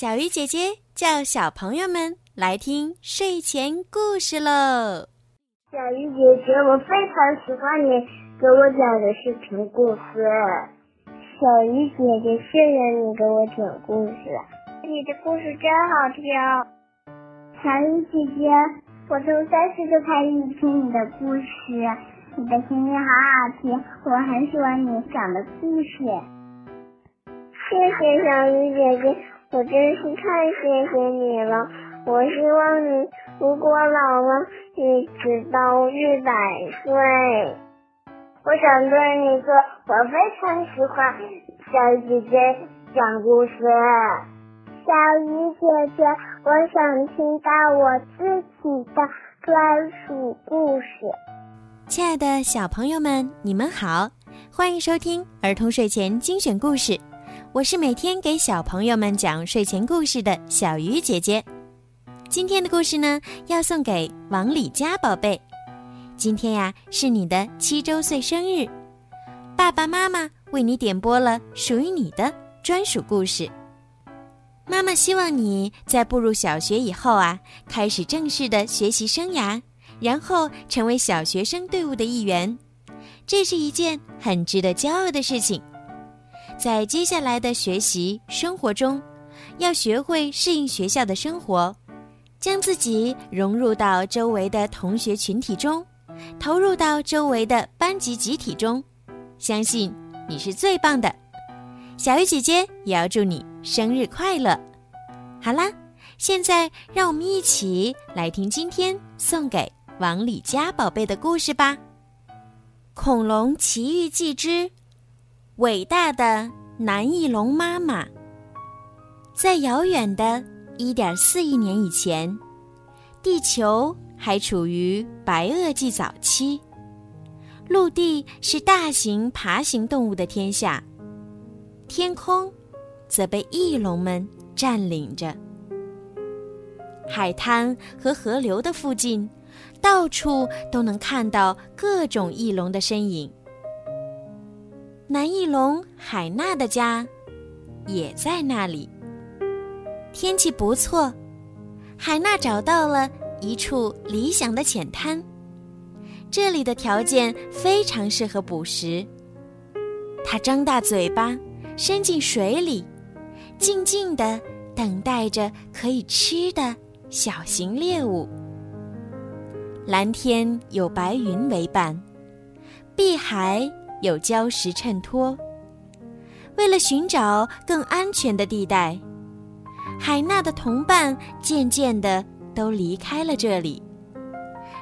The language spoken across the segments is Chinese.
小鱼姐姐叫小朋友们来听睡前故事喽。小鱼姐姐，我非常喜欢你给我讲的睡前故事。小鱼姐姐，谢谢你给我讲故事，你的故事真好听。小鱼姐姐，我从三岁就开始听你的故事，你的声音好好听，我很喜欢你讲的故事。谢谢小鱼姐姐，我真是太谢谢你了。我希望你如果老了，一直到一百岁。我想对你说，我非常喜欢小姐姐讲故事。小鱼姐姐，我想听到我自己的专属故事。亲爱的小朋友们，你们好，欢迎收听儿童睡前精选故事。我是每天给小朋友们讲睡前故事的小鱼姐姐。今天的故事呢，要送给王李佳宝贝。今天呀，是你的七周岁生日，爸爸妈妈为你点播了属于你的专属故事。妈妈希望你在步入小学以后啊，开始正式的学习生涯，然后成为小学生队伍的一员，这是一件很值得骄傲的事情。在接下来的学习生活中，要学会适应学校的生活。将自己融入到周围的同学群体中，投入到周围的班级集体中，相信你是最棒的。小鱼姐姐也要祝你生日快乐。好啦，现在让我们一起来听今天送给王李佳宝贝的故事吧，《恐龙奇遇记之伟大的南翼龙妈妈》。在遥远的。一点四亿年以前，地球还处于白垩纪早期，陆地是大型爬行动物的天下，天空则被翼龙们占领着。海滩和河流的附近，到处都能看到各种翼龙的身影。南翼龙海娜的家也在那里。天气不错，海娜找到了一处理想的浅滩。这里的条件非常适合捕食。它张大嘴巴，伸进水里，静静地等待着可以吃的小型猎物。蓝天有白云为伴，碧海有礁石衬托。为了寻找更安全的地带。海娜的同伴渐渐的都离开了这里，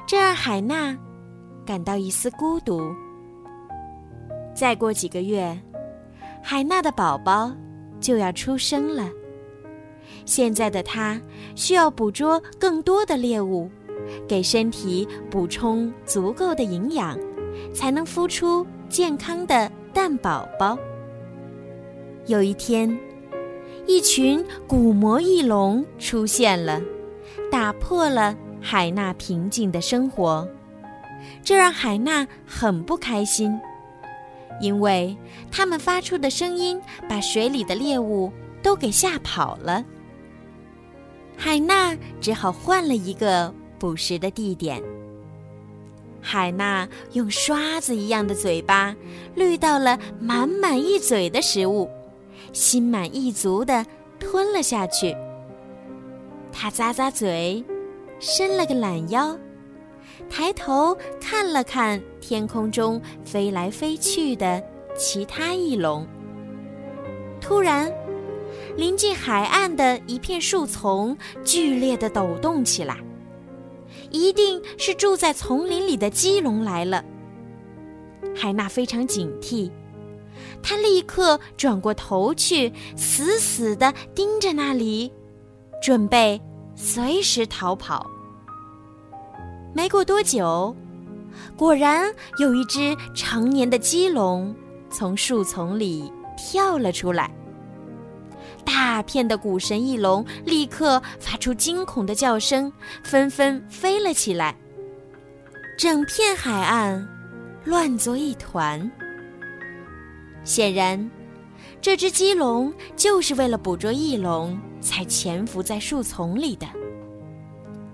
这让海娜感到一丝孤独。再过几个月，海娜的宝宝就要出生了。现在的她需要捕捉更多的猎物，给身体补充足够的营养，才能孵出健康的蛋宝宝。有一天。一群古魔翼龙出现了，打破了海娜平静的生活，这让海娜很不开心，因为他们发出的声音把水里的猎物都给吓跑了。海娜只好换了一个捕食的地点。海娜用刷子一样的嘴巴滤到了满满一嘴的食物。心满意足地吞了下去。他咂咂嘴，伸了个懒腰，抬头看了看天空中飞来飞去的其他翼龙。突然，临近海岸的一片树丛剧烈地抖动起来，一定是住在丛林里的鸡龙来了。海娜非常警惕。她立刻转过头去，死死地盯着那里，准备随时逃跑。没过多久，果然有一只成年的鸡龙从树丛里跳了出来。大片的古神翼龙立刻发出惊恐的叫声，纷纷飞了起来。整片海岸乱作一团。显然，这只鸡龙就是为了捕捉翼龙才潜伏在树丛里的。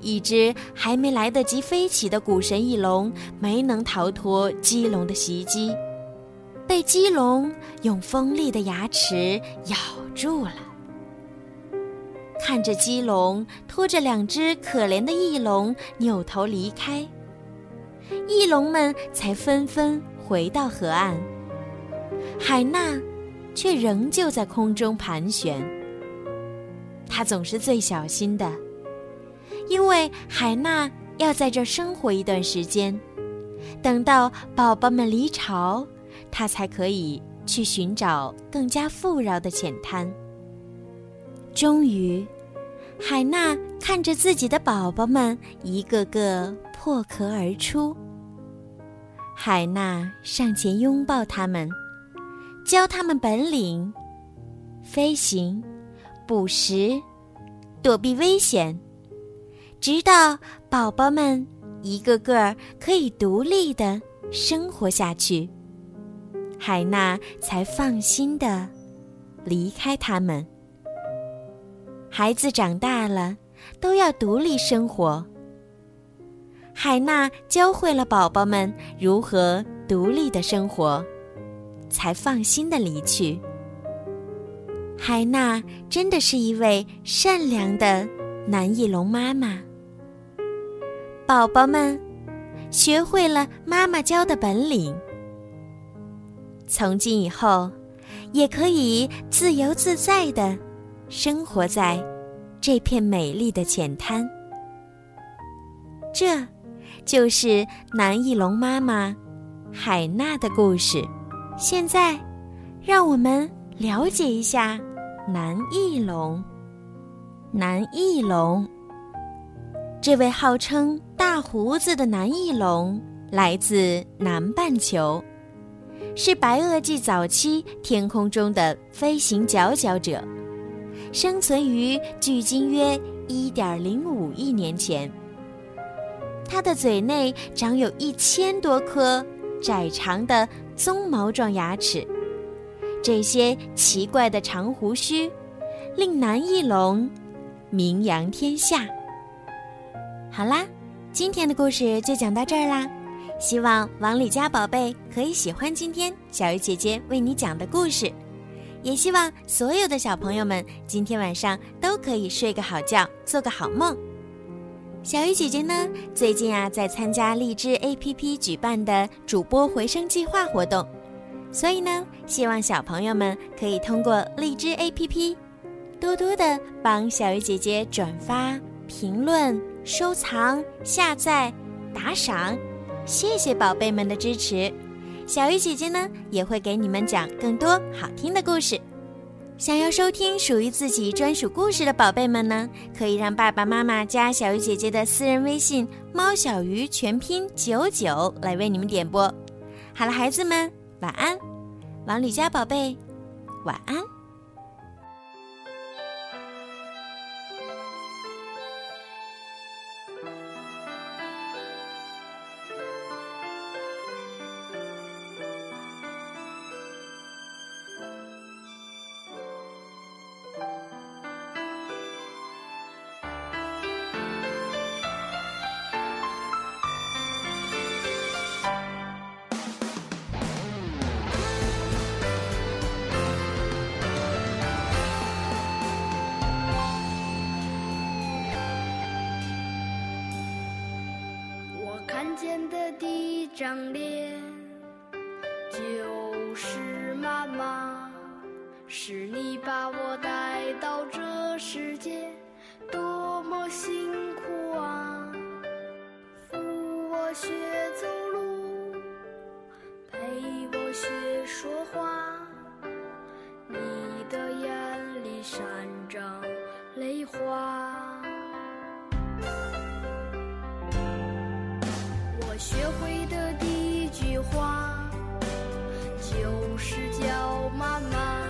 一只还没来得及飞起的古神翼龙没能逃脱鸡龙的袭击，被鸡笼用锋利的牙齿咬住了。看着鸡笼拖着两只可怜的翼龙扭头离开，翼龙们才纷纷回到河岸。海娜却仍旧在空中盘旋。她总是最小心的，因为海娜要在这生活一段时间，等到宝宝们离巢，他才可以去寻找更加富饶的浅滩。终于，海娜看着自己的宝宝们一个个破壳而出。海娜上前拥抱他们，教他们本领：飞行、捕食、躲避危险，直到宝宝们一个个可以独立的生活下去，海娜才放心的离开他们。孩子长大了，都要独立生活。海娜教会了宝宝们如何独立的生活，才放心的离去。海娜真的是一位善良的南翼龙妈妈。宝宝们学会了妈妈教的本领，从今以后也可以自由自在的。生活在这片美丽的浅滩，这就是南翼龙妈妈海娜的故事。现在，让我们了解一下南翼龙。南翼龙，这位号称“大胡子”的南翼龙来自南半球，是白垩纪早期天空中的飞行佼佼者。生存于距今约一点零五亿年前。它的嘴内长有一千多颗窄长的鬃毛状牙齿，这些奇怪的长胡须令南翼龙名扬天下。好啦，今天的故事就讲到这儿啦。希望王里家宝贝可以喜欢今天小鱼姐姐为你讲的故事。也希望所有的小朋友们今天晚上都可以睡个好觉，做个好梦。小鱼姐姐呢，最近啊在参加荔枝 APP 举办的主播回声计划活动，所以呢，希望小朋友们可以通过荔枝 APP，多多的帮小鱼姐姐转发、评论、收藏、下载、打赏，谢谢宝贝们的支持。小鱼姐姐呢，也会给你们讲更多好听的故事。想要收听属于自己专属故事的宝贝们呢，可以让爸爸妈妈加小鱼姐姐的私人微信“猫小鱼”全拼九九来为你们点播。好了，孩子们，晚安。王吕家宝贝，晚安。看见的第一张脸就是妈妈，是你把我带到这世界，多么辛苦啊！扶我学走路，陪我学花，就是叫妈妈，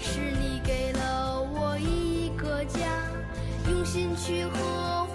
是你给了我一个家，用心去呵护。